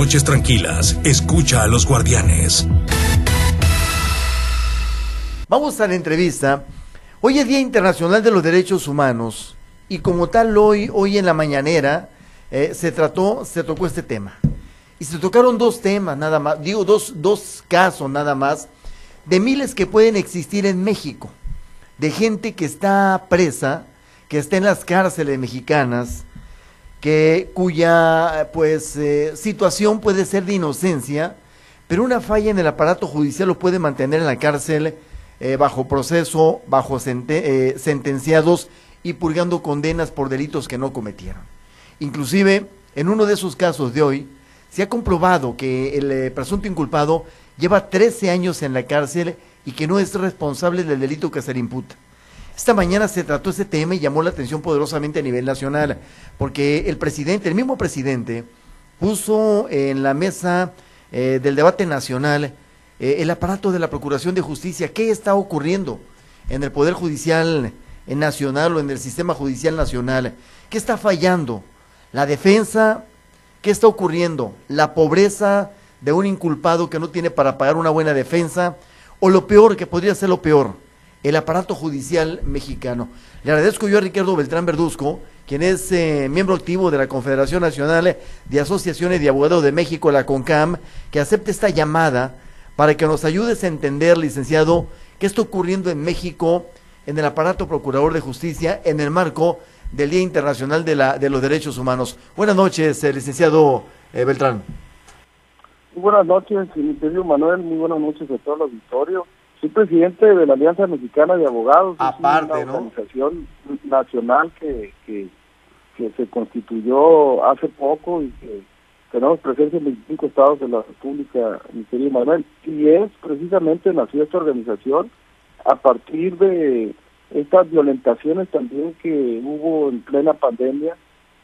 noches tranquilas, escucha a los guardianes. Vamos a la entrevista. Hoy es Día Internacional de los Derechos Humanos y como tal hoy, hoy en la mañanera, eh, se trató, se tocó este tema. Y se tocaron dos temas nada más, digo dos, dos casos nada más, de miles que pueden existir en México, de gente que está presa, que está en las cárceles mexicanas, que cuya pues eh, situación puede ser de inocencia, pero una falla en el aparato judicial lo puede mantener en la cárcel eh, bajo proceso, bajo eh, sentenciados y purgando condenas por delitos que no cometieron. Inclusive, en uno de esos casos de hoy, se ha comprobado que el presunto inculpado lleva 13 años en la cárcel y que no es responsable del delito que se le imputa. Esta mañana se trató ese tema y llamó la atención poderosamente a nivel nacional, porque el presidente, el mismo presidente, puso en la mesa eh, del debate nacional eh, el aparato de la Procuración de Justicia. ¿Qué está ocurriendo en el Poder Judicial Nacional o en el Sistema Judicial Nacional? ¿Qué está fallando? La defensa, ¿qué está ocurriendo? La pobreza de un inculpado que no tiene para pagar una buena defensa, o lo peor, que podría ser lo peor, el aparato judicial mexicano. Le agradezco yo a Ricardo Beltrán Verduzco, quien es eh, miembro activo de la Confederación Nacional de Asociaciones de Abogados de México, la CONCAM, que acepte esta llamada para que nos ayudes a entender, licenciado, qué está ocurriendo en México en el aparato procurador de justicia en el marco del Día Internacional de, la, de los Derechos Humanos. Buenas noches, eh, licenciado eh, Beltrán. Muy buenas noches, mi querido Manuel, muy buenas noches a todo el auditorio. Soy presidente de la Alianza Mexicana de Abogados. Aparte, una organización nacional que, que, se constituyó hace poco y que tenemos presencia en 25 estados de la República, mi querido Manuel. Y es precisamente nació esta organización a partir de estas violentaciones también que hubo en plena pandemia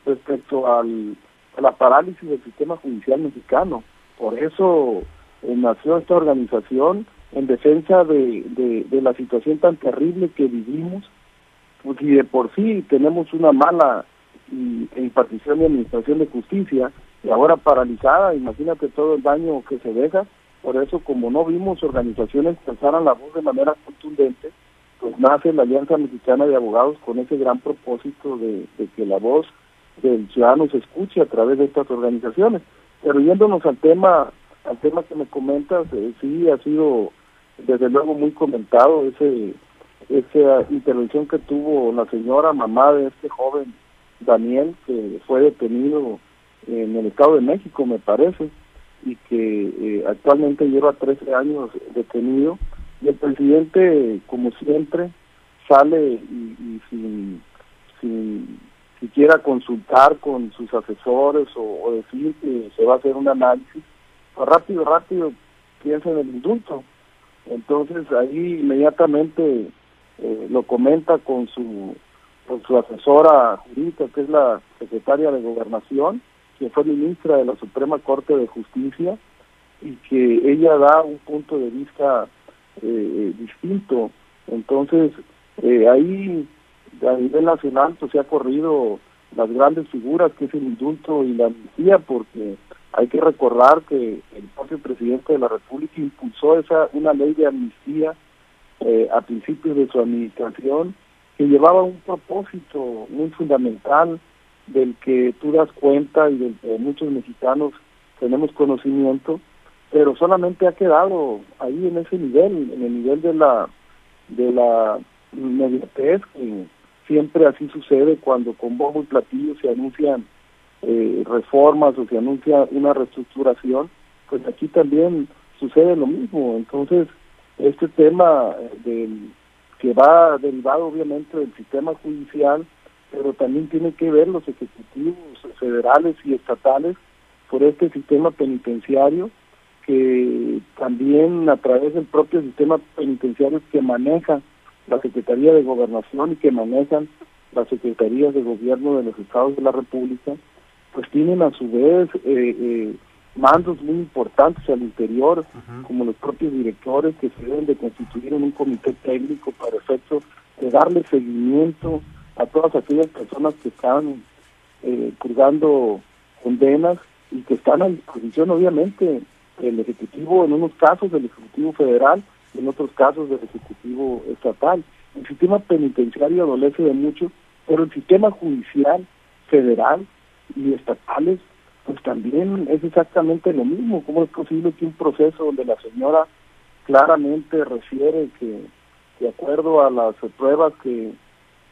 respecto al, a la parálisis del sistema judicial mexicano. Por eso eh, nació esta organización en defensa de, de, la situación tan terrible que vivimos, pues si de por sí tenemos una mala impartición y administración de justicia, y ahora paralizada, imagínate todo el daño que se deja, por eso como no vimos organizaciones que alzaran la voz de manera contundente, pues nace la Alianza Mexicana de Abogados con ese gran propósito de, que la voz del ciudadano se escuche a través de estas organizaciones. Pero yéndonos al tema al tema que me comentas, eh, sí ha sido desde luego muy comentado ese esa intervención que tuvo la señora mamá de este joven Daniel que fue detenido en el Estado de México me parece y que eh, actualmente lleva 13 años detenido. Y el presidente como siempre sale y, sin, sin siquiera consultar con sus asesores o, decir que se va a hacer un análisis pues rápido rápido piensa en el indulto entonces ahí inmediatamente eh, lo comenta con su con su asesora jurídica, que es la secretaria de Gobernación, que fue ministra de la Suprema Corte de Justicia, y que ella da un punto de vista eh, distinto. Entonces, eh, ahí a nivel nacional pues, se ha corrido las grandes figuras, que es el indulto y la amnistía, porque hay que recordar que el propio presidente de la República impulsó esa una ley de amnistía eh, a principios de su administración que llevaba un propósito muy fundamental del que tú das cuenta y del que muchos mexicanos tenemos conocimiento, pero solamente ha quedado ahí en ese nivel, en el nivel de la de la inmediatez que siempre así sucede cuando con bombo y platillo se anuncian eh, reformas o se anuncia una reestructuración, pues aquí también sucede lo mismo. Entonces, este tema eh, del, que va derivado obviamente del sistema judicial, pero también tiene que ver los ejecutivos federales y estatales por este sistema penitenciario que también a través del propio sistema penitenciario que maneja la Secretaría de Gobernación y que manejan las secretarías de gobierno de los estados de la República, pues tienen a su vez eh, eh, mandos muy importantes al interior, como los propios directores que se deben de constituir en un comité técnico para efectos de darle seguimiento a todas aquellas personas que están eh, condenas y que están a disposición obviamente el Ejecutivo, en unos casos del Ejecutivo Federal, en otros casos del Ejecutivo Estatal. El sistema penitenciario adolece de mucho, pero el sistema judicial federal y estatales, pues también es exactamente lo mismo. ¿Cómo es posible que un proceso donde la señora claramente refiere que, de acuerdo a las pruebas que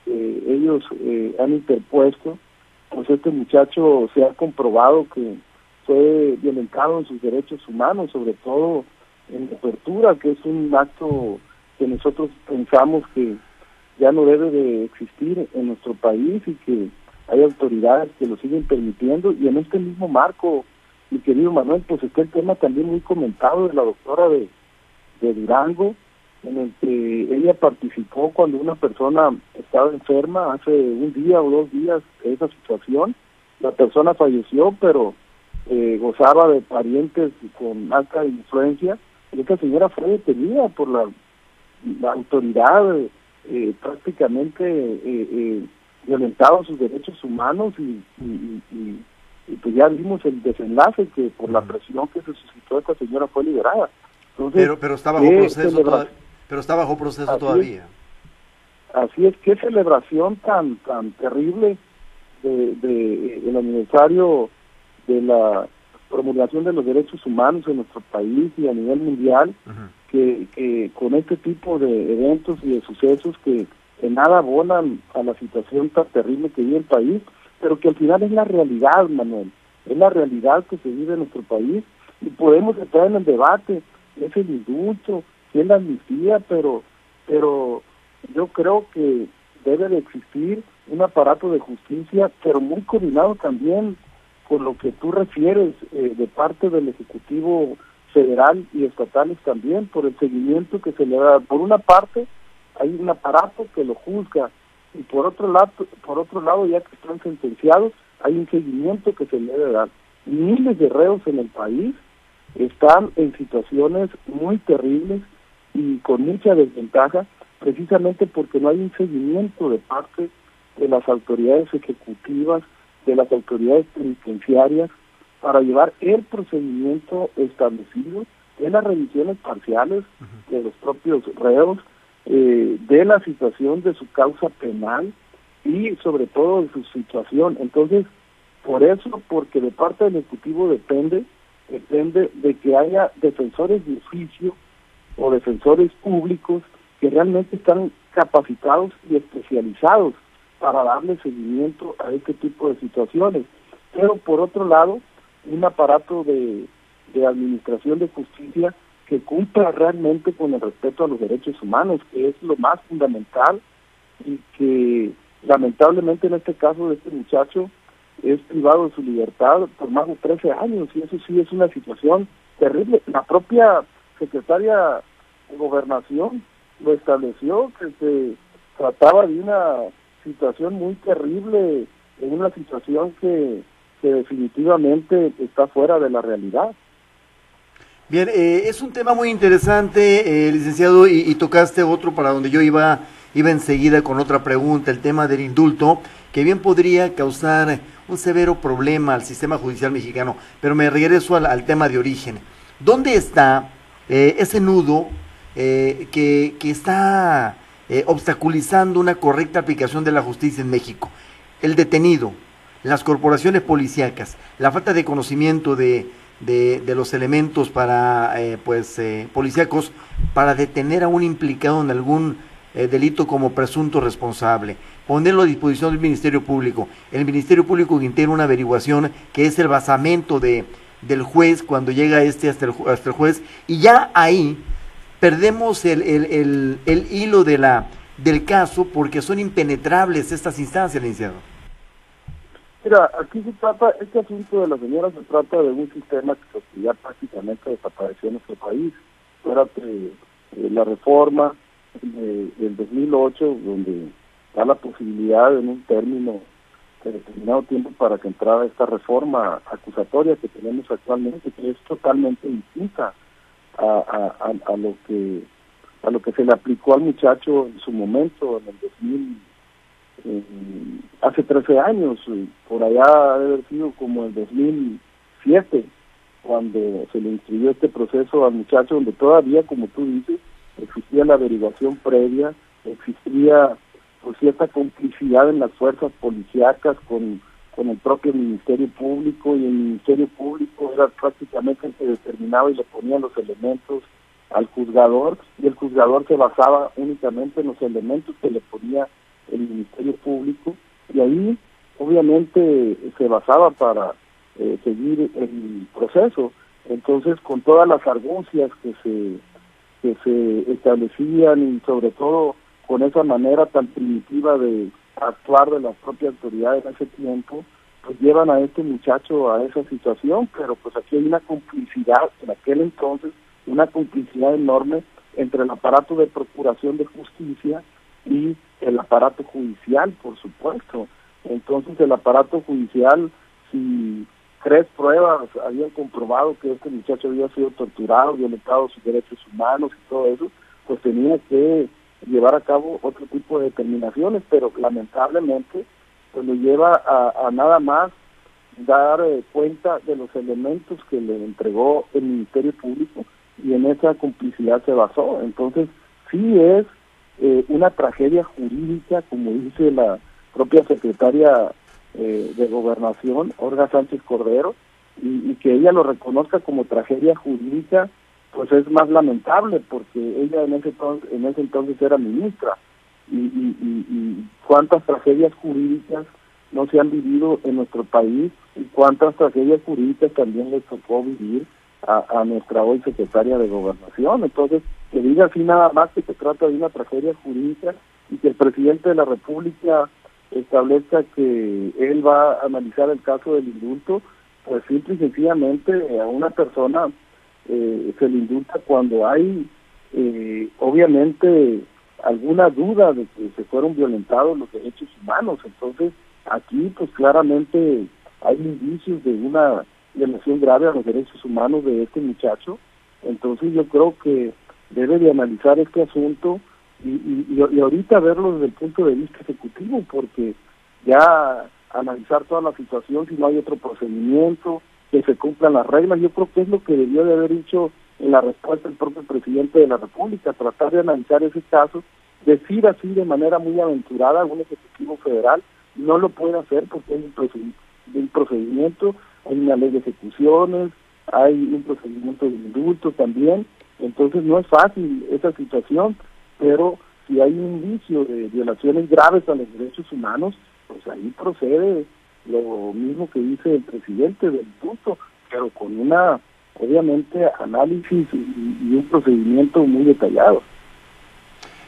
ellos eh, han interpuesto, pues este muchacho se ha comprobado que fue violentado en sus derechos humanos, sobre todo en la apertura, que es un acto que nosotros pensamos que ya no debe de existir en nuestro país y que hay autoridades que lo siguen permitiendo y en este mismo marco, mi querido Manuel, pues está el tema también muy comentado de la doctora de, de Durango, en el que ella participó cuando una persona estaba enferma hace un día o dos días de esa situación. La persona falleció, pero eh, gozaba de parientes con alta influencia. Y esta señora fue detenida por la, autoridad, eh, prácticamente eh, eh, violentado sus derechos humanos y, y, pues ya vimos el desenlace que por la presión que se suscitó esta señora fue liberada. pero pero estaba bajo proceso pero está bajo proceso todavía. así es, qué celebración tan tan terrible de, de, el aniversario de la promulgación de los derechos humanos en nuestro país y a nivel mundial, que, que, con este tipo de eventos y de sucesos que, en nada abonan a la situación tan terrible que vive el país, pero que al final es la realidad, Manuel, es la realidad que se vive en nuestro país y podemos entrar en el debate, es el indulto, es la amnistía, pero, pero yo creo que debe de existir un aparato de justicia, pero muy coordinado también con lo que tú refieres eh, de parte del Ejecutivo federal y estatales también, por el seguimiento que se le da. Por una parte, hay un aparato que lo juzga y por otro lado, por otro lado ya que están sentenciados, hay un seguimiento que se le debe dar. Miles de reos en el país están en situaciones muy terribles y con mucha desventaja, precisamente porque no hay un seguimiento de parte de las autoridades ejecutivas, de las autoridades penitenciarias, para llevar el procedimiento establecido en las revisiones parciales de los propios reos, eh, de la situación de su causa penal y sobre todo de su situación. Entonces, por eso, porque de parte del Ejecutivo depende, depende de que haya defensores de oficio o defensores públicos que realmente están capacitados y especializados para darle seguimiento a este tipo de situaciones. Pero por otro lado, un aparato de, de administración de justicia que cumpla realmente con el respeto a los derechos humanos, que es lo más fundamental y que lamentablemente en este caso de este muchacho es privado de su libertad por más de 13 años y eso sí es una situación terrible. La propia secretaria de Gobernación lo estableció, que se trataba de una situación muy terrible, en una situación que, que definitivamente está fuera de la realidad. Bien, eh, es un tema muy interesante, eh, licenciado, y, tocaste otro para donde yo iba, iba enseguida con otra pregunta, el tema del indulto, que bien podría causar un severo problema al sistema judicial mexicano, pero me regreso al, al tema de origen. ¿Dónde está eh, ese nudo eh, que, que, está eh, obstaculizando una correcta aplicación de la justicia en México? El detenido, las corporaciones policíacas, la falta de conocimiento de, de, de los elementos para, eh, pues, eh, policíacos para detener a un implicado en algún eh, delito como presunto responsable, ponerlo a disposición del Ministerio Público, el Ministerio Público que una averiguación que es el basamento de, del juez cuando llega este hasta el, hasta el juez. Y ya ahí perdemos el, el, el, el, hilo de la, del caso porque son impenetrables estas instancias, licenciado. Mira, aquí se trata, este asunto de la señora se trata de un sistema que ya prácticamente desapareció en nuestro país. Fuera eh, la reforma de, del 2008, donde da la posibilidad en un término de determinado tiempo para que entrara esta reforma acusatoria que tenemos actualmente, que es totalmente distinta a, a lo que a lo que se le aplicó al muchacho en su momento, en el 2000 eh, hace 13 años, por allá debe haber sido como el 2007, 2017, cuando se le inscribió este proceso al muchacho, donde todavía, como tú dices, existía la averiguación previa, existía pues, cierta complicidad en las fuerzas policíacas con, con el propio Ministerio Público y el Ministerio Público era prácticamente el que determinaba y le ponía los elementos al juzgador y el juzgador se basaba únicamente en los elementos que le ponía el Ministerio Público y ahí obviamente se basaba para eh, seguir el proceso. Entonces, con todas las argucias que se, que se establecían y sobre todo con esa manera tan primitiva de actuar de las propias autoridades en ese tiempo, pues llevan a este muchacho a esa situación, pero pues aquí hay una complicidad en aquel entonces, una complicidad enorme entre el aparato de procuración de justicia y el aparato judicial, por supuesto. Entonces el aparato judicial, si tres pruebas habían comprobado que este muchacho había sido torturado, violentado sus derechos humanos y todo eso, pues tenía que llevar a cabo otro tipo de determinaciones, pero lamentablemente pues lo lleva a, nada más dar eh, cuenta de los elementos que le entregó el Ministerio Público y en esa complicidad se basó. Entonces, sí es eh, una tragedia jurídica, como dice la propia secretaria eh, de Gobernación, Olga Sánchez Cordero, y, que ella lo reconozca como tragedia jurídica, pues es más lamentable, porque ella en ese entonces, en ese entonces era ministra, y, y, y cuántas tragedias jurídicas no se han vivido en nuestro país, y cuántas tragedias jurídicas también les tocó vivir a, a nuestra hoy secretaria de Gobernación. Entonces, que diga así nada más que se trata de una tragedia jurídica y que el presidente de la República establezca que él va a analizar el caso del indulto, pues simple y sencillamente a una persona eh, se le indulta cuando hay eh, obviamente alguna duda de que se fueron violentados los derechos humanos. Entonces, aquí pues claramente hay indicios de una violación grave a los derechos humanos de este muchacho. Entonces yo creo que debe de analizar este asunto y, y, ahorita verlo desde el punto de vista ejecutivo, porque ya analizar toda la situación, si no hay otro procedimiento, que se cumplan las reglas, yo creo que es lo que debió de haber dicho en la respuesta el propio presidente de la República, tratar de analizar ese caso, decir así de manera muy aventurada un ejecutivo federal, no lo puede hacer porque un, un procedimiento, hay una ley de ejecuciones, hay un procedimiento de indulto también, entonces no es fácil esa situación, pero si hay un indicio de violaciones graves a los derechos humanos, pues ahí procede lo mismo que dice el presidente del indulto, pero con una, obviamente, análisis y un procedimiento muy detallado.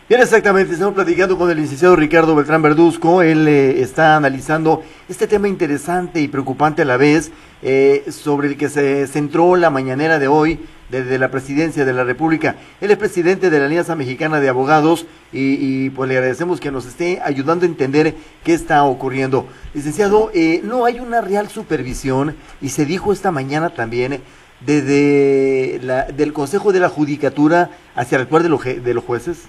Bien, exactamente, estamos platicando con el licenciado Ricardo Beltrán Verduzco, él eh, está analizando este tema interesante y preocupante a la vez, eh, sobre el que se centró la mañanera de hoy desde la presidencia de la República. Él es presidente de la Alianza Mexicana de Abogados y, pues le agradecemos que nos esté ayudando a entender qué está ocurriendo. Licenciado, eh, no hay una real supervisión y se dijo esta mañana también desde la, del Consejo de la Judicatura hacia el cual de, de los jueces.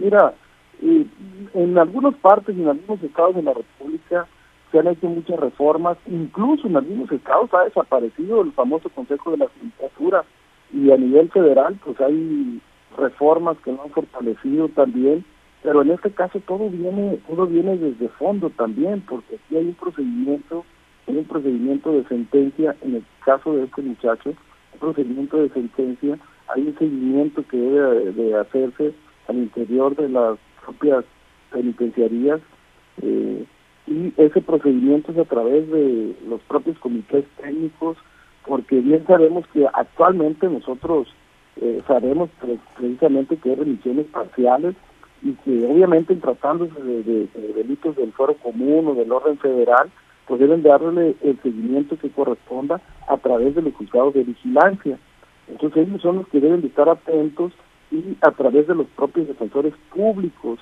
Mira, en algunas partes y en algunos estados de la República se han hecho muchas reformas, incluso en algunos estados ha desaparecido el famoso Consejo de la Judicatura. Y a nivel federal pues hay reformas que lo han fortalecido también, pero en este caso todo viene todo viene desde fondo también, porque aquí hay un procedimiento, hay un procedimiento de sentencia. En el caso de este muchacho, un procedimiento de sentencia, hay un seguimiento que debe de hacerse al interior de las propias penitenciarías eh, y ese procedimiento es a través de los propios comités técnicos porque bien sabemos que actualmente nosotros eh, sabemos precisamente que hay remisiones parciales y que obviamente en tratándose de, delitos del foro común o del orden federal pues deben darle el seguimiento que corresponda a través de los juzgados de vigilancia. Entonces ellos son los que deben de estar atentos y a través de los propios defensores públicos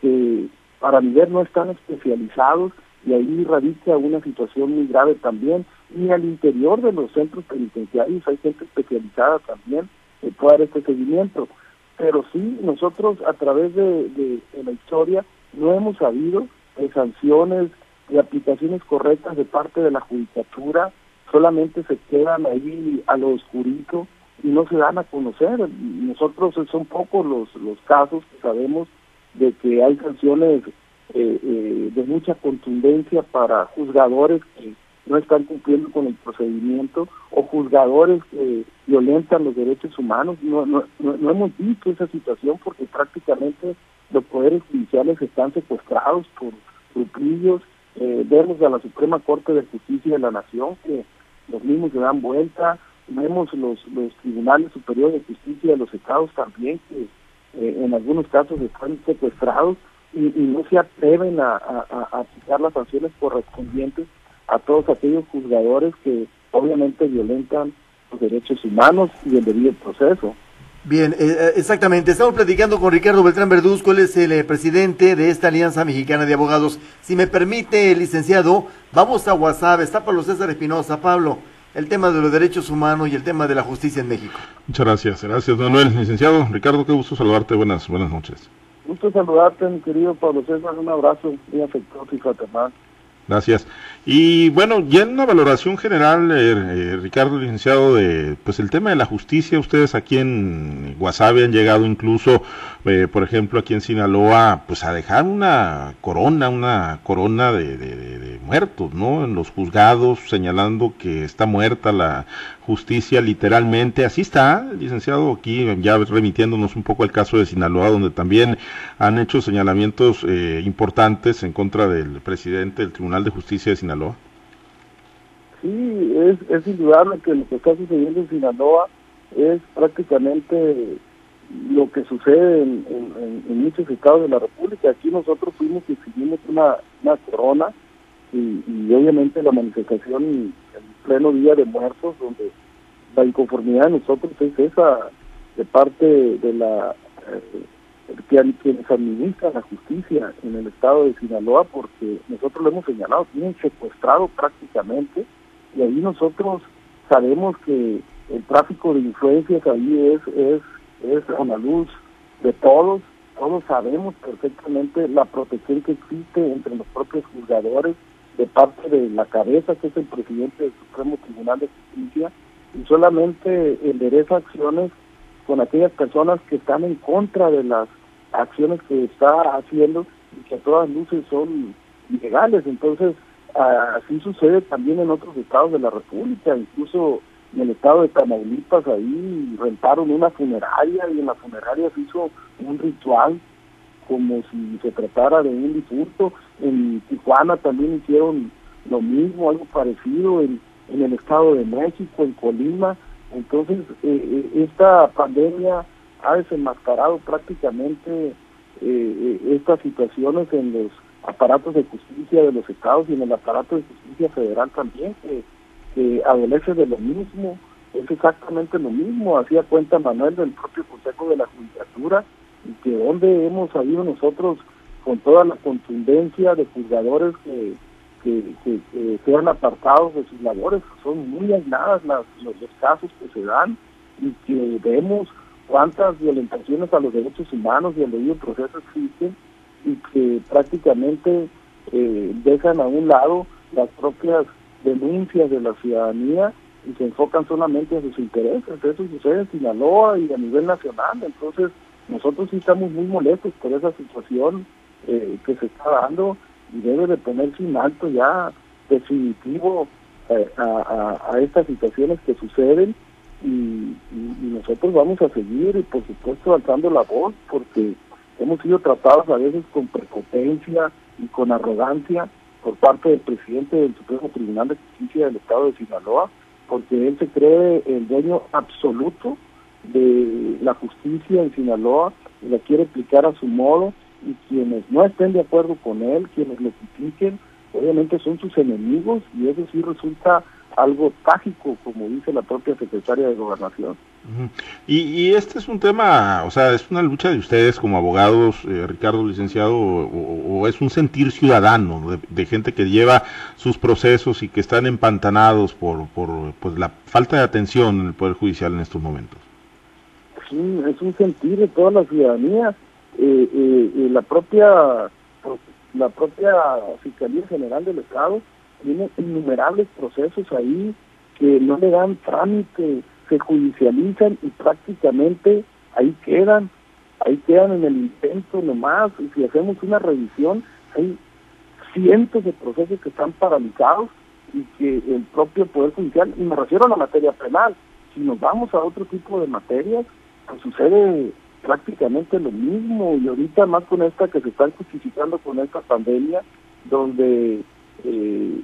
que para mi ver no están especializados y ahí radica una situación muy grave también y al interior de los centros penitenciarios hay gente especializada también que puede dar este seguimiento. Pero sí nosotros a través de, de, la historia no hemos sabido de sanciones y aplicaciones correctas de parte de la judicatura solamente se quedan ahí a lo oscurito y no se dan a conocer. Nosotros son pocos los, los casos que sabemos de que hay sanciones eh, eh, de mucha contundencia para juzgadores que no están cumpliendo con el procedimiento o juzgadores que violentan los derechos humanos. No, no, no, hemos visto esa situación porque prácticamente los poderes judiciales están secuestrados por grupillos. Eh, vemos a la Suprema Corte de Justicia de la Nación que los mismos se dan vuelta. Vemos los, los tribunales superiores de justicia de los estados también que eh, en algunos casos están secuestrados y, no se atreven a, a, aplicar las sanciones correspondientes a todos aquellos juzgadores que obviamente violentan los derechos humanos y el debido proceso. Bien, eh, eh, exactamente. Estamos platicando con Ricardo Beltrán Verduzco, él es el presidente de esta Alianza Mexicana de Abogados. Si me permite, licenciado, vamos a WhatsApp. Está Pablo César Espinosa. Pablo, el tema de los derechos humanos y el tema de la justicia en México. Muchas gracias. Gracias, Manuel. Licenciado, Ricardo, qué gusto saludarte. Buenas, buenas noches. Gusto saludarte, mi querido Pablo César. Un abrazo muy afectuoso y fraternal. Gracias. Y bueno, ya en una valoración general, eh, eh, Ricardo, licenciado, de pues el tema de la justicia, ustedes aquí en Guasave han llegado incluso, eh, por ejemplo, aquí en Sinaloa, pues a dejar una corona, una corona de, de, muertos, ¿no? En los juzgados, señalando que está muerta la justicia literalmente. Así está, licenciado, aquí ya remitiéndonos un poco al caso de Sinaloa, donde también han hecho señalamientos importantes en contra del presidente del Tribunal de Justicia de Sinaloa Sí, es, es indudable que lo que está sucediendo en Sinaloa es prácticamente lo que sucede en, muchos estados de la República. Aquí nosotros fuimos y exhibimos una, una corona y, obviamente la manifestación en pleno Día de Muertos, donde la inconformidad de nosotros es esa de parte de la eh, que quienes administran la justicia en el estado de Sinaloa, porque nosotros lo hemos señalado, tienen secuestrado prácticamente, y ahí nosotros sabemos que el tráfico de influencias ahí es, es, es a la luz de todos, todos sabemos perfectamente la protección que existe entre los propios juzgadores de parte de la cabeza, que es el presidente del Supremo Tribunal de Justicia, y solamente endereza acciones con aquellas personas que están en contra de las acciones que está haciendo y que a todas luces son ilegales. Entonces, así sucede también en otros estados de la República, incluso en el estado de Tamaulipas, ahí rentaron una funeraria y en la funeraria se hizo un ritual como si se tratara de un difunto. En Tijuana también hicieron lo mismo, algo parecido, en, en el estado de México, en Colima, entonces, eh, eh, esta pandemia ha desenmascarado prácticamente eh, estas situaciones en los aparatos de justicia de los estados y en el aparato de justicia federal también, que adolece de lo mismo, es exactamente lo mismo, hacía cuenta Manuel del propio Consejo de la Judicatura, y que donde hemos salido nosotros con toda la contundencia de juzgadores que que, sean apartados de sus labores. Son muy aisladas las, los, casos que se dan y que vemos cuántas violentaciones a los derechos humanos y al debido proceso existen y que prácticamente eh, dejan a un lado las propias denuncias de la ciudadanía y se enfocan solamente a sus intereses. Eso sucede en Sinaloa y a nivel nacional. Entonces, nosotros sí estamos muy molestos por esa situación eh, que se está dando y debe de ponerse un alto ya definitivo eh, a, estas situaciones que suceden y, nosotros vamos a seguir y por supuesto alzando la voz porque hemos sido tratados a veces con prepotencia y con arrogancia por parte del presidente del Supremo Tribunal de Justicia del Estado de Sinaloa porque él se cree el dueño absoluto de la justicia en Sinaloa y la quiere aplicar a su modo y quienes no estén de acuerdo con él, quienes lo critiquen, obviamente son sus enemigos y eso sí resulta algo trágico, como dice la propia secretaria de Gobernación. y, este es un tema, o sea, es una lucha de ustedes como abogados, eh, Ricardo, licenciado, o, es un sentir ciudadano de, gente que lleva sus procesos y que están empantanados por, por pues, la falta de atención en el Poder Judicial en estos momentos. Sí, es un sentir de toda la ciudadanía eh, eh, la propia la propia Fiscalía General del Estado tiene innumerables procesos ahí que no le dan trámite, se judicializan y prácticamente ahí quedan, ahí quedan en el intento nomás, y si hacemos una revisión, hay cientos de procesos que están paralizados y que el propio Poder Judicial, y me refiero a la materia penal, si nos vamos a otro tipo de materias, pues sucede prácticamente lo mismo. Y ahorita más con esta que se está justificando con esta pandemia, donde eh,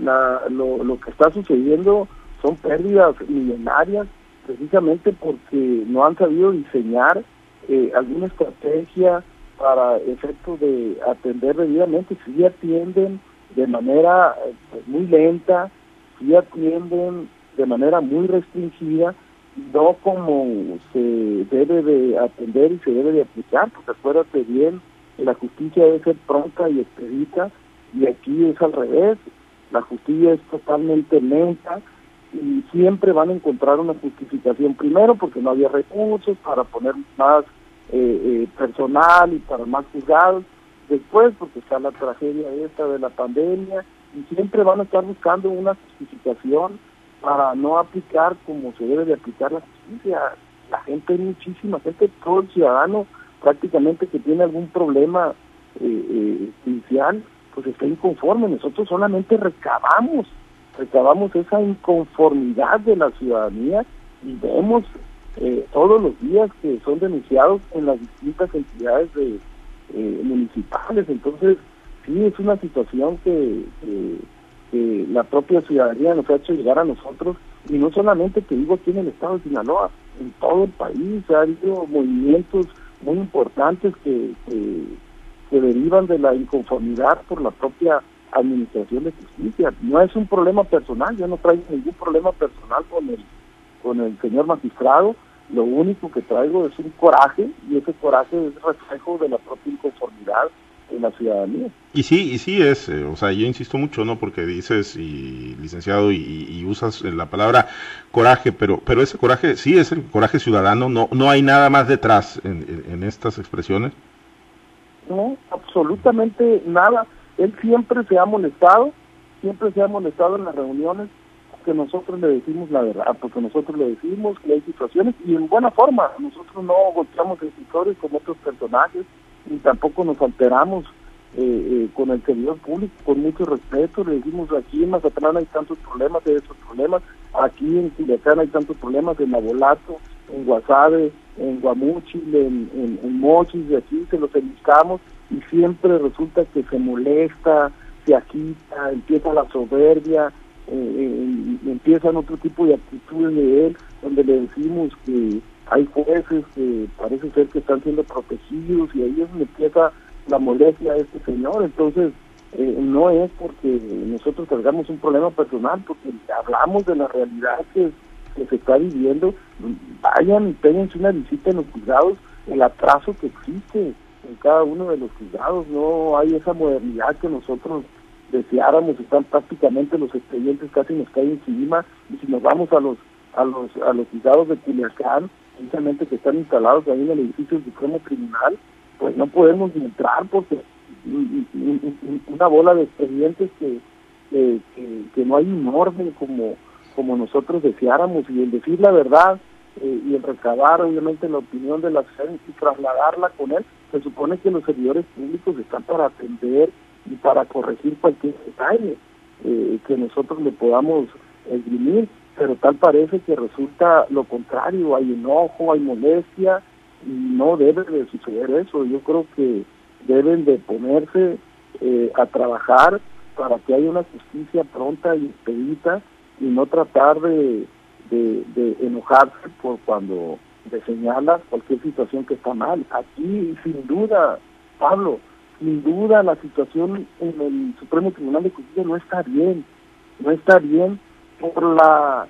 la, lo, que está sucediendo son pérdidas millonarias precisamente porque no han sabido diseñar eh, alguna estrategia para efecto de atender debidamente, si atienden de manera pues, muy lenta, si atienden de manera muy restringida, no como se debe de atender y se debe de aplicar, porque acuérdate bien, la justicia debe ser pronta y expedita, y aquí es al revés, la justicia es totalmente lenta y siempre van a encontrar una justificación, primero porque no había recursos para poner más eh, eh, personal y para más juzgados, después porque está la tragedia esta de la pandemia, y siempre van a estar buscando una justificación para no aplicar como se debe de aplicar la justicia. La gente, muchísima gente, todo el ciudadano prácticamente que tiene algún problema eh, eh, judicial, pues está inconforme. Nosotros solamente recabamos, recabamos esa inconformidad de la ciudadanía y vemos eh, todos los días que son denunciados en las distintas entidades de, eh, municipales. Entonces, sí, es una situación que que la propia ciudadanía nos ha hecho llegar a nosotros, y no solamente te digo aquí en el estado de Sinaloa, en todo el país ha habido movimientos muy importantes que, que, derivan de la inconformidad por la propia administración de justicia. No es un problema personal, yo no traigo ningún problema personal con el, con el señor magistrado, lo único que traigo es un coraje y ese coraje es reflejo de la propia inconformidad en la ciudadanía. Y sí, y sí es, eh, o sea, yo insisto mucho, ¿no? Porque dices, y licenciado, y, usas la palabra coraje, pero, pero ese coraje sí es el coraje ciudadano, no, no hay nada más detrás en estas expresiones. No, absolutamente nada. Él siempre se ha molestado, siempre se ha molestado en las reuniones que nosotros le decimos la verdad, porque nosotros le decimos que hay situaciones y en buena forma, nosotros no golpeamos escritores como otros personajes, y tampoco nos alteramos eh, eh, con el servidor público, con mucho respeto, le decimos aquí en Mazatlán hay tantos problemas, hay esos problemas, aquí en Culiacán hay tantos problemas, en Abolato, en Guasave, en Guamuchil, en, en, Mochis, de aquí se los buscamos y siempre resulta que se molesta, se agita, empieza la soberbia, eh, empiezan otro tipo de actitudes de él, donde le decimos que hay jueces que parece ser que están siendo protegidos y ahí es donde empieza la molestia de este señor. Entonces, eh, no es porque nosotros cargamos un problema personal, porque hablamos de la realidad que, se está viviendo. Vayan y péguense una visita en los juzgados, el atraso que existe en cada uno de los juzgados. No hay esa modernidad que nosotros deseáramos. Están prácticamente los expedientes casi nos caen encima. Y si nos vamos a los a los a los juzgados de Culiacán, precisamente que están instalados ahí en el edificio del Supremo Criminal, pues no podemos entrar porque una bola de expedientes que, que, no hay un como, como nosotros deseáramos y el decir la verdad eh, y el recabar obviamente la opinión de la gente y trasladarla con él, se supone que los servidores públicos están para atender y para corregir cualquier detalle eh, que nosotros le podamos esgrimir pero tal parece que resulta lo contrario, hay enojo, hay molestia, y no debe de suceder eso. Yo creo que deben de ponerse eh, a trabajar para que haya una justicia pronta y expedita y no tratar de, de, enojarse por cuando se señala cualquier situación que está mal. Aquí, sin duda, Pablo, sin duda la situación en el Supremo Tribunal de Justicia no está bien, no está bien por la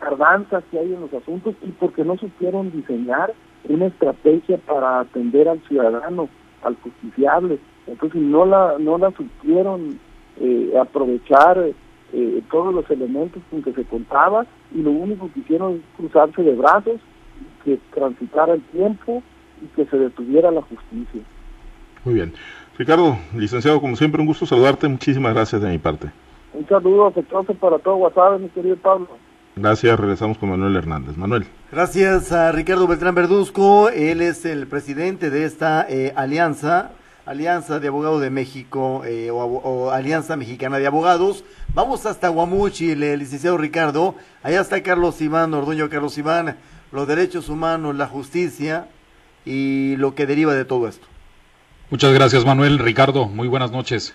tardanza que hay en los asuntos y porque no supieron diseñar una estrategia para atender al ciudadano, al justiciable. Entonces no la, no la supieron eh, aprovechar eh, todos los elementos con que se contaba y lo único que hicieron es cruzarse de brazos, que transitara el tiempo y que se detuviera la justicia. Muy bien. Ricardo, licenciado, como siempre, un gusto saludarte. Muchísimas gracias de mi parte. Un saludo afectuoso para todo WhatsApp, mi querido Pablo. Gracias, regresamos con Manuel Hernández. Manuel. Gracias a Ricardo Beltrán Verduzco, él es el presidente de esta eh, alianza, Alianza de Abogados de México eh, o, Alianza Mexicana de Abogados. Vamos hasta Guamuchi, el licenciado Ricardo, allá está Carlos Iván, Orduño Carlos Iván, los derechos humanos, la justicia y lo que deriva de todo esto. Muchas gracias Manuel. Ricardo, muy buenas noches.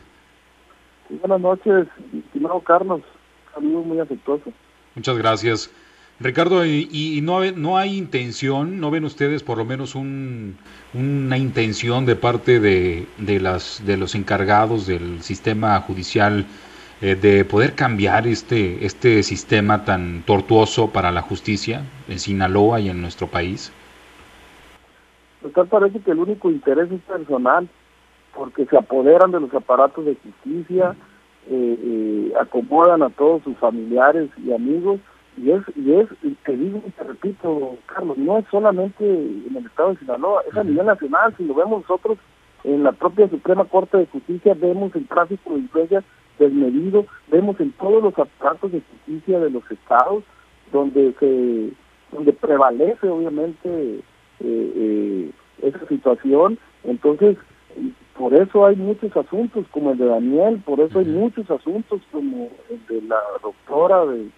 buenas noches, estimado Carlos, saludos muy afectuoso. Muchas gracias. Ricardo, ¿y, no, no, hay intención, no ven ustedes por lo menos un, una intención de parte de, de, las, de los encargados del sistema judicial eh, de poder cambiar este, este sistema tan tortuoso para la justicia en Sinaloa y en nuestro país? Pues tal parece que el único interés es personal, porque se apoderan de los aparatos de justicia, eh, eh, acomodan a todos sus familiares y amigos y es y es te digo y te repito Carlos no es solamente en el estado de Sinaloa es a nivel nacional si lo vemos nosotros en la propia Suprema Corte de Justicia vemos el tráfico de influencia desmedido vemos en todos los aparatos de justicia de los estados donde se donde prevalece obviamente eh, esa situación. Entonces por eso hay muchos asuntos como el de Daniel, por eso hay muchos asuntos como el de la doctora de,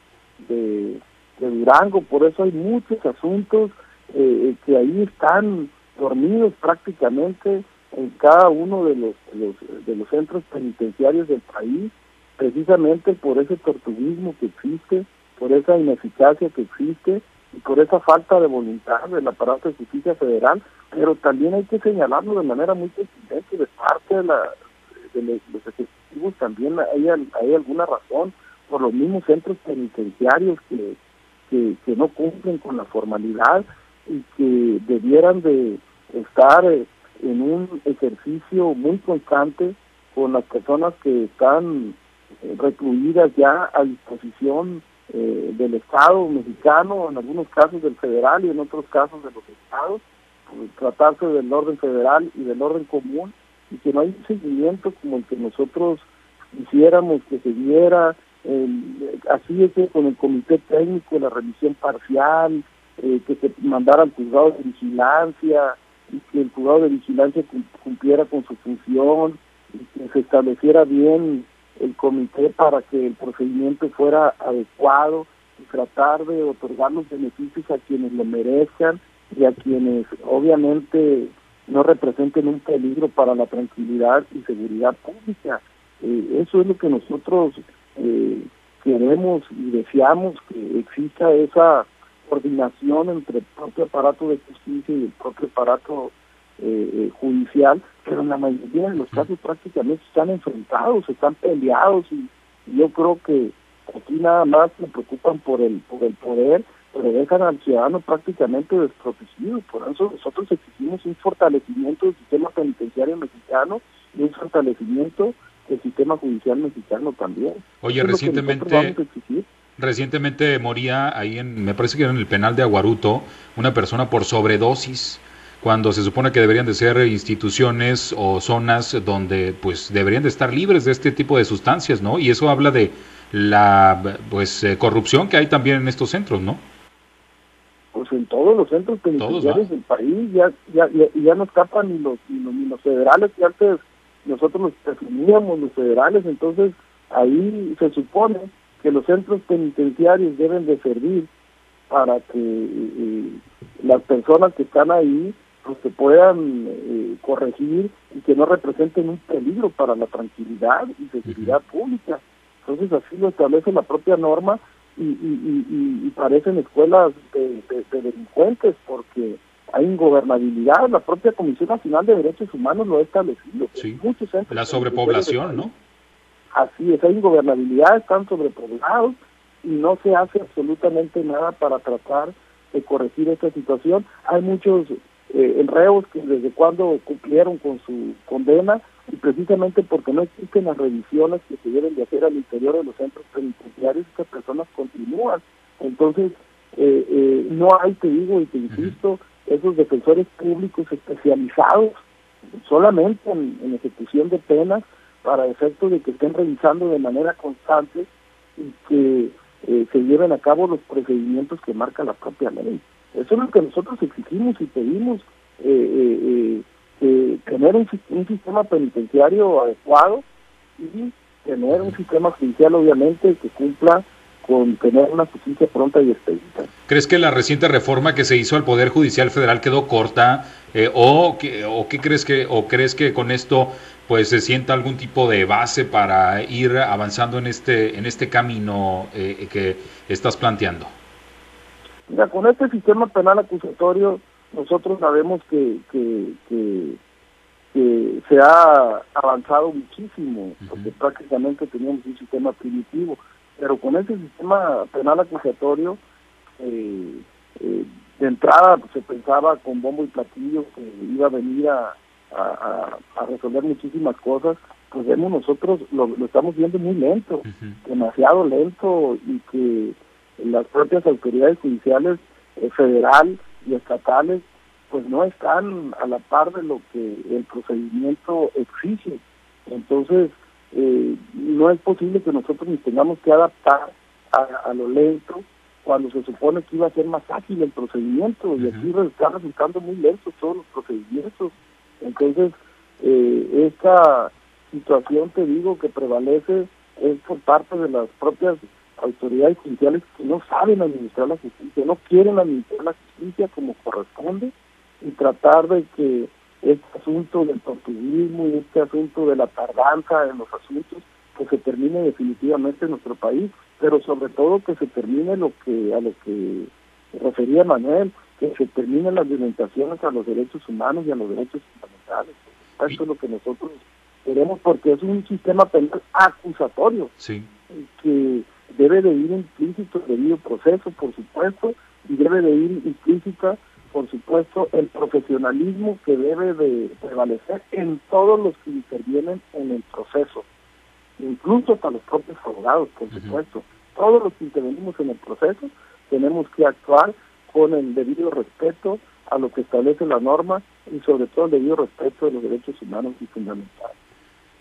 de, Durango, por eso hay muchos asuntos eh, que ahí están dormidos prácticamente en cada uno de los, de los, de los centros penitenciarios del país, precisamente por ese tortuguismo que existe, por esa ineficacia que existe y por esa falta de voluntad del aparato de justicia federal pero también hay que señalarlo de manera muy que de parte de, la, de los ejecutivos también hay, hay alguna razón por los mismos centros penitenciarios que, que, no cumplen con la formalidad y que debieran de estar eh, en un ejercicio muy constante con las personas que están eh, recluidas ya a disposición eh, del Estado mexicano, en algunos casos del federal y en otros casos de los estados, tratarse del orden federal y del orden común y que no hay un seguimiento como el que nosotros quisiéramos que se diera, así es que con el comité técnico, la revisión parcial, eh, que se mandara al juzgado de vigilancia y que el juzgado de vigilancia cumpliera con su función y que se estableciera bien el comité para que el procedimiento fuera adecuado y tratar de otorgar los beneficios a quienes lo merezcan y a quienes obviamente no representen un peligro para la tranquilidad y seguridad pública. Eh, eso es lo que nosotros eh, queremos y deseamos que exista esa coordinación entre el propio aparato de justicia y el propio aparato eh, judicial, pero en la mayoría de los casos prácticamente están enfrentados, están peleados y, y yo creo que aquí nada más se preocupan por el por el poder pero dejan al ciudadano prácticamente desprotegido. Por eso nosotros exigimos un fortalecimiento del sistema penitenciario mexicano y un fortalecimiento del sistema judicial mexicano también. Oye, recientemente... Recientemente moría ahí en, me parece que era en el penal de Aguaruto, una persona por sobredosis, cuando se supone que deberían de ser instituciones o zonas donde pues deberían de estar libres de este tipo de sustancias, ¿no? Y eso habla de la pues eh, corrupción que hay también en estos centros, ¿no? pues en todos los centros penitenciarios del país ya ya, ya, no escapan ni los, ni los, federales que antes nosotros los definíamos los federales entonces ahí se supone que los centros penitenciarios deben de servir para que eh, las personas que están ahí pues se puedan eh, corregir y que no representen un peligro para la tranquilidad y seguridad pública. Entonces así lo establece la propia norma y, y, y, parecen escuelas de, delincuentes porque hay ingobernabilidad, la propia Comisión Nacional de Derechos Humanos lo ha establecido. Sí. la sobrepoblación, ¿no? Así es, hay ingobernabilidad, están sobrepoblados y no se hace absolutamente nada para tratar de corregir esta situación. Hay muchos eh, reos que desde cuando cumplieron con su condena y precisamente porque no existen las revisiones que se deben de hacer al interior de los centros penitenciarios, estas personas continúan. Entonces, eh, eh, no hay, te digo y te insisto, esos defensores públicos especializados solamente en, ejecución de penas para efecto de que estén revisando de manera constante y que eh, se lleven a cabo los procedimientos que marca la propia ley. Eso es lo que nosotros exigimos y pedimos, eh, eh, tener un, un, sistema penitenciario adecuado y tener un sistema judicial obviamente que cumpla con tener una justicia pronta y expedita. ¿Crees que la reciente reforma que se hizo al Poder Judicial Federal quedó corta eh, o, que, o qué crees que o crees que con esto pues se sienta algún tipo de base para ir avanzando en este en este camino eh, que estás planteando? Mira, con este sistema penal acusatorio nosotros sabemos que, que, que, se ha avanzado muchísimo, porque prácticamente teníamos un sistema primitivo pero con ese sistema penal acusatorio, eh, eh, de entrada pues, se pensaba con bombo y platillo que iba a venir a, resolver muchísimas cosas, pues vemos nosotros, lo, estamos viendo muy lento, demasiado lento, y que las propias autoridades judiciales eh, federal y estatales pues no están a la par de lo que el procedimiento exige. Entonces, eh, no es posible que nosotros nos tengamos que adaptar a, lo lento cuando se supone que iba a ser más ágil el procedimiento y aquí está resultando muy lento todos los procedimientos. Entonces, eh, esta situación, te digo, que prevalece es por parte de las propias autoridades judiciales que no saben administrar la justicia, no quieren administrar la justicia como corresponde y tratar de que este asunto del portuguismo y este asunto de la tardanza en los asuntos, que se termine definitivamente en nuestro país, pero sobre todo que se termine lo que a lo que refería Manuel, que se terminen las violentaciones a los derechos humanos y a los derechos fundamentales. Eso es lo que nosotros queremos porque es un sistema penal acusatorio sí. que debe de ir implícito el debido proceso, por supuesto, y debe de ir implícita por supuesto, el profesionalismo que debe de prevalecer en todos los que intervienen en el proceso, incluso hasta los propios abogados, por supuesto. Todos los que intervenimos en el proceso tenemos que actuar con el debido respeto a lo que establece la norma y sobre todo el debido respeto de los derechos humanos y fundamentales.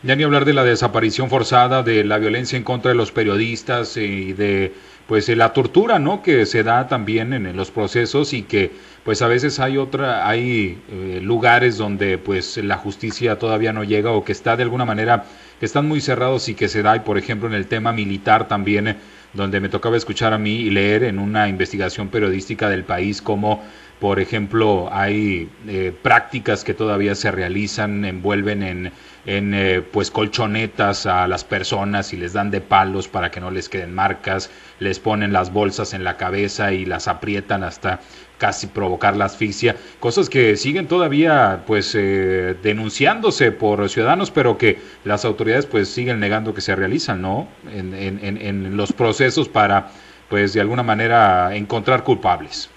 Ya ni hablar de la desaparición forzada, de la violencia en contra de los periodistas y de pues la tortura, ¿no? Que se da también en, los procesos y que pues a veces hay otra hay eh, lugares donde pues la justicia todavía no llega o que está de alguna manera que están muy cerrados y que se da y por ejemplo en el tema militar también donde me tocaba escuchar a mí y leer en una investigación periodística del país cómo por ejemplo, hay eh, prácticas que todavía se realizan, envuelven en, en eh, pues colchonetas a las personas y les dan de palos para que no les queden marcas, les ponen las bolsas en la cabeza y las aprietan hasta casi provocar la asfixia, cosas que siguen todavía pues eh, denunciándose por ciudadanos, pero que las autoridades pues siguen negando que se realizan, ¿no? En, en, en los procesos para pues de alguna manera encontrar culpables.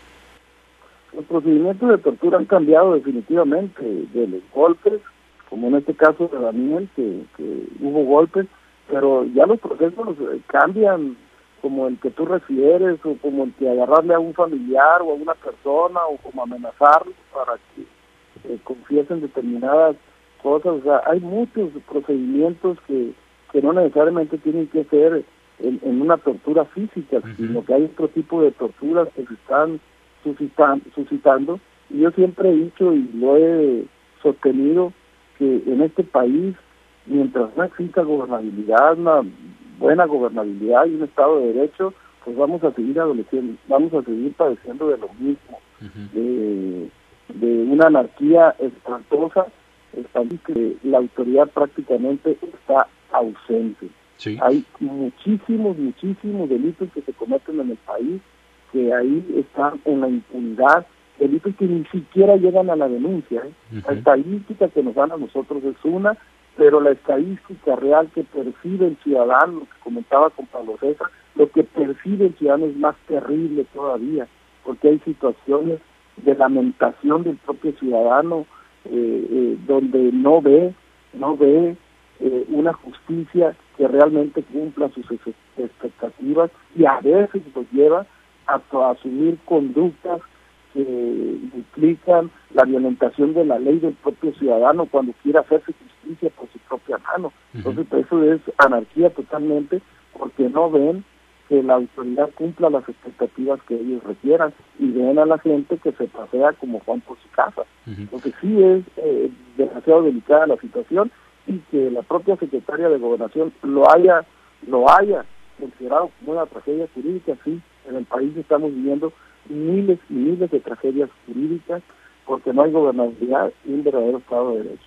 Los procedimientos de tortura han cambiado definitivamente, de los golpes, como en este caso de Daniel, que, hubo golpes, pero ya los procesos eh, cambian, como el que tú refieres, o como el que agarrarle a un familiar o a una persona, o como amenazarlo para que eh, confiesen determinadas cosas. O sea, hay muchos procedimientos que, que no necesariamente tienen que ser en, una tortura física, sino que hay otro tipo de torturas que se están suscitando, Y yo siempre he dicho y lo he sostenido que en este país, mientras no exista gobernabilidad, una buena gobernabilidad y un Estado de Derecho, pues vamos a seguir adoleciendo, vamos a seguir padeciendo de lo mismo, de, una anarquía espantosa, que la autoridad prácticamente está ausente. Hay muchísimos, muchísimos delitos que se cometen en el país que ahí están en la impunidad, delitos que ni siquiera llegan a la denuncia. ¿eh? La estadística que nos dan a nosotros es una, pero la estadística real que percibe el ciudadano, que comentaba con Pablo César, lo que percibe el ciudadano es más terrible todavía, porque hay situaciones de lamentación del propio ciudadano eh, eh, donde no ve, no ve una justicia que realmente cumpla sus expectativas y a veces los lleva a asumir conductas que implican la violentación de la ley del propio ciudadano cuando quiere hacerse justicia por su propia mano. Entonces, eso es anarquía totalmente porque no ven que la autoridad cumpla las expectativas que ellos requieran y ven a la gente que se pasea como Juan por su casa. Entonces, sí es eh, demasiado delicada la situación y que la propia secretaria de Gobernación lo haya, lo haya considerado como una tragedia jurídica, sí, en el país estamos viviendo miles y miles de tragedias jurídicas porque no hay gobernabilidad y un verdadero Estado de Derecho.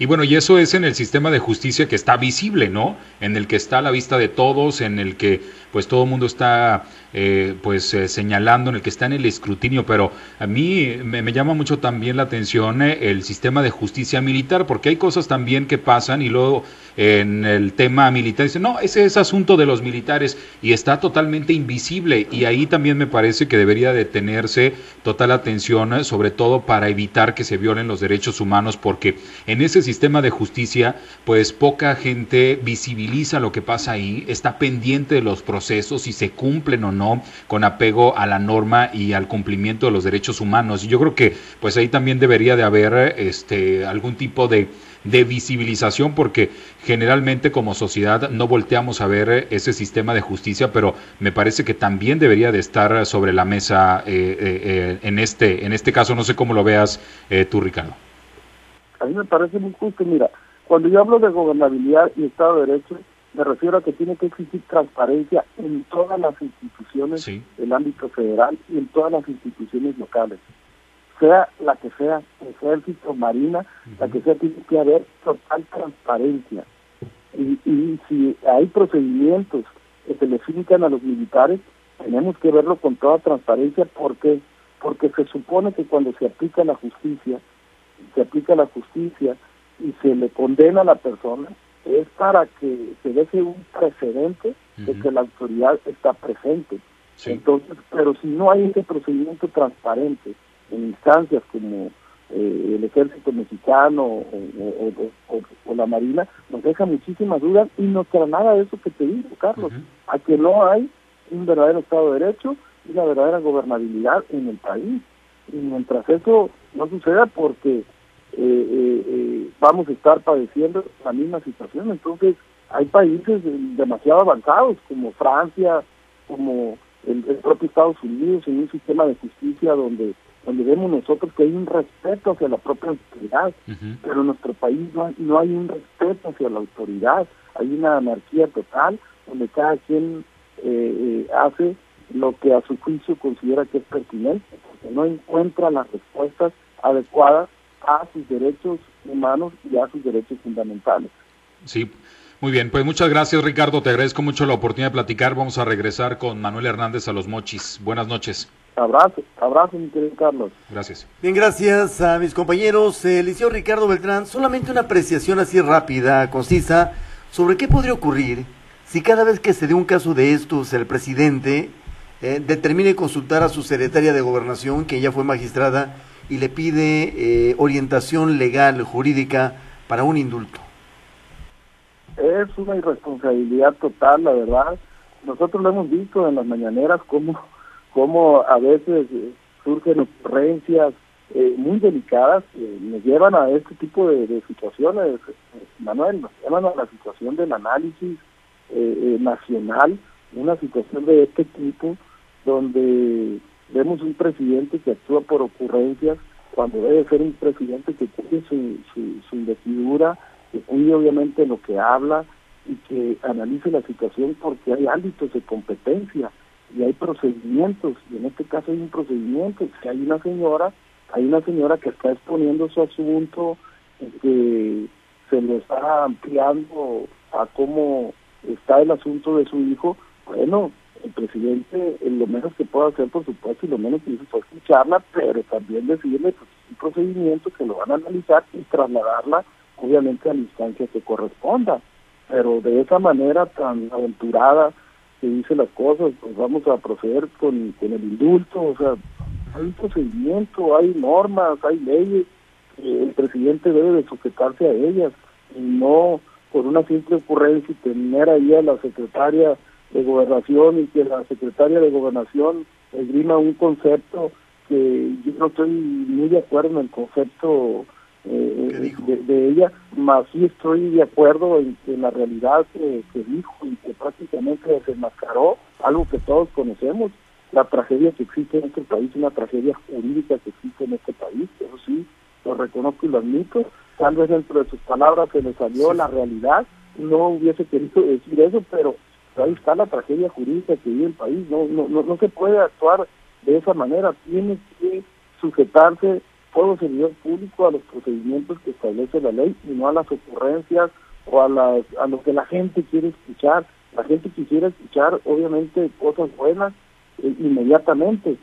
Y bueno, y eso es en el sistema de justicia que está visible, ¿no? En el que está a la vista de todos, en el que pues todo el mundo está eh, pues eh, señalando, en el que está en el escrutinio, pero a mí me, llama mucho también la atención eh, el sistema de justicia militar, porque hay cosas también que pasan y luego en el tema militar dicen, no, ese es asunto de los militares y está totalmente invisible y ahí también me parece que debería de tenerse total atención, sobre todo para evitar que se violen los derechos humanos, porque en ese sistema de justicia pues poca gente visibiliza lo que pasa ahí, está pendiente de los procesos, si se cumplen o no con apego a la norma y al cumplimiento de los derechos humanos. Yo creo que pues ahí también debería de haber este algún tipo de, de visibilización porque generalmente como sociedad no volteamos a ver ese sistema de justicia, pero me parece que también debería de estar sobre la mesa eh, eh, eh, en este en este caso. No sé cómo lo veas tú, Ricardo. A mí me parece muy justo. Mira, cuando yo hablo de gobernabilidad y Estado de Derecho, me refiero a que tiene que existir transparencia en todas las instituciones del ámbito federal y en todas las instituciones locales. Sea la que sea, ejército, marina, la que sea, tiene que haber total transparencia. Y, y si hay procedimientos que se le fincan a los militares, tenemos que verlo con toda transparencia porque porque se supone que cuando se aplica la justicia, se aplica la justicia y se le condena a la persona, es para que se deje un precedente de que la autoridad está presente. Entonces, pero si no hay ese procedimiento transparente en instancias como eh, el ejército mexicano o, la marina, nos deja muchísimas dudas y no trae nada de eso que te digo, Carlos, a que no hay un verdadero Estado de Derecho y una verdadera gobernabilidad en el país. Y mientras eso no suceda, porque eh, eh, eh, vamos a estar padeciendo la misma situación. Entonces, hay países demasiado avanzados como Francia, como el, propio Estados Unidos, en un sistema de justicia donde donde vemos nosotros que hay un respeto hacia la propia autoridad, pero en nuestro país no hay, no hay un respeto hacia la autoridad, hay una anarquía total donde cada quien eh, hace lo que a su juicio considera que es pertinente, porque no encuentra las respuestas adecuadas a sus derechos humanos y a sus derechos fundamentales. Sí, muy bien, pues muchas gracias Ricardo, te agradezco mucho la oportunidad de platicar. Vamos a regresar con Manuel Hernández a los Mochis. Buenas noches. Abrazo, abrazo, mi querido Carlos. Gracias. Bien, gracias a mis compañeros. El liceo Ricardo Beltrán, solamente una apreciación así rápida, concisa, sobre qué podría ocurrir si cada vez que se dé un caso de estos, el presidente eh, determine consultar a su secretaria de gobernación, que ya fue magistrada, y le pide eh, orientación legal, jurídica, para un indulto. Es una irresponsabilidad total, la verdad. Nosotros lo hemos visto en las mañaneras cómo, cómo a veces eh, surgen ocurrencias eh, muy delicadas que nos llevan a este tipo de, situaciones, Manuel, nos llevan a la situación del análisis nacional, una situación de este tipo donde vemos un presidente que actúa por ocurrencias cuando debe ser un presidente que cuide su, su, investidura, que cuide obviamente lo que habla y que analice la situación porque hay ámbitos de competencia y hay procedimientos, y en este caso hay un procedimiento, que hay una señora, hay una señora que está exponiendo su asunto, que se lo está ampliando a cómo está el asunto de su hijo, bueno, el presidente lo menos que puede hacer, por supuesto, y lo menos que hizo fue escucharla, pero también decirle pues, un procedimiento que lo van a analizar y trasladarla, obviamente, a la instancia que corresponda. Pero de esa manera tan aventurada que dice las cosas, pues vamos a proceder con, con el indulto, o sea, hay un procedimiento, hay normas, hay leyes, el presidente debe de sujetarse a ellas y no por una simple ocurrencia y tener ahí a la secretaria de gobernación y que la secretaria de gobernación esgrima un concepto que yo no estoy muy de acuerdo en el concepto eh, de, ella, más sí estoy de acuerdo en, la realidad que, dijo y que prácticamente desenmascaró algo que todos conocemos, la tragedia que existe en este país, una tragedia jurídica que existe en este país, eso sí, lo reconozco y lo admito, tal vez dentro de sus palabras se le salió la realidad, no hubiese querido decir eso, pero ahí está la tragedia jurídica que vive el país, no, no, no, no se puede actuar de esa manera, tiene que sujetarse todo servidor público a los procedimientos que establece la ley y no a las ocurrencias o a, las, a lo que la gente quiere escuchar. La gente quisiera escuchar, obviamente, cosas buenas eh, inmediatamente,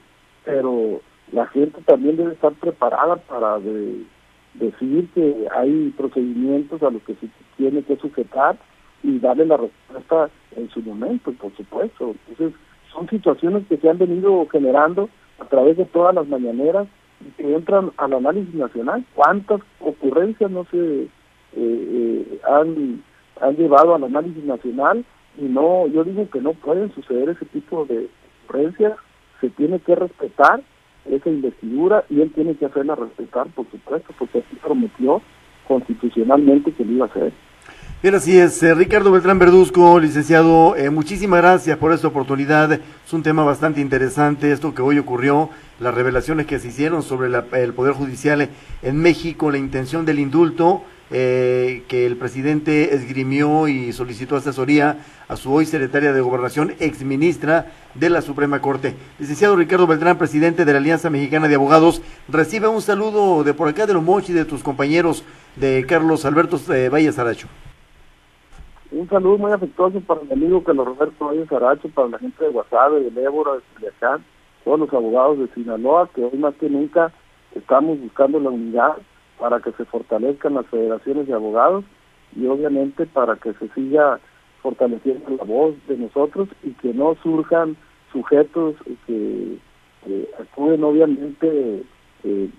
pero la gente también debe estar preparada para decir que hay procedimientos a los que se tiene que sujetar y darle la respuesta en su momento, por supuesto. Entonces, son situaciones que se han venido generando a través de todas las mañaneras y que entran al análisis nacional. ¿Cuántas ocurrencias no se eh, eh, han, han llevado al análisis nacional? Y no, yo digo que no pueden suceder ese tipo de ocurrencias, se tiene que respetar esa investidura y él tiene que hacerla respetar, por supuesto, porque así prometió constitucionalmente que lo iba a hacer. Bien, así es. Eh, Ricardo Beltrán Verduzco, licenciado, eh, muchísimas gracias por esta oportunidad. Es un tema bastante interesante, esto que hoy ocurrió, las revelaciones que se hicieron sobre el Poder Judicial en México, la intención del indulto eh, que el presidente esgrimió y solicitó asesoría a su hoy secretaria de Gobernación, exministra de la Suprema Corte. Licenciado Ricardo Beltrán, presidente de la Alianza Mexicana de Abogados, recibe un saludo de por acá de los y de tus compañeros de Carlos Alberto Valle Saracho. Un saludo muy afectuoso para mi amigo Carlos Roberto Valle Saracho, para la gente de Guasave, de Ébora, de Culiacán, todos los abogados de Sinaloa, que hoy más que nunca estamos buscando la unidad para que se fortalezcan las federaciones de abogados y obviamente para que se siga fortaleciendo la voz de nosotros y que no surjan sujetos que, actúen obviamente eh,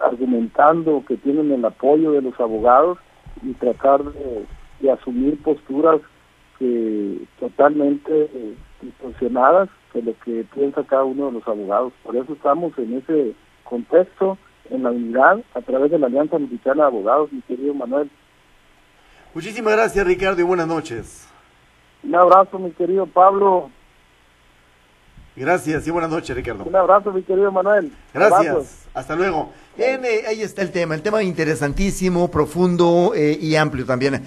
argumentando que tienen el apoyo de los abogados y tratar de y asumir posturas que totalmente eh, distorsionadas de lo que piensa cada uno de los abogados. Por eso estamos en ese contexto, en la unidad, a través de la Alianza Mexicana de Abogados, mi querido Manuel. Muchísimas gracias, Ricardo, y buenas noches. Un abrazo, mi querido Pablo. Gracias y buenas noches, Ricardo. Un abrazo, mi querido Manuel. Gracias. Hasta luego. Bien, eh, ahí está el tema, el tema interesantísimo, profundo eh, y amplio también.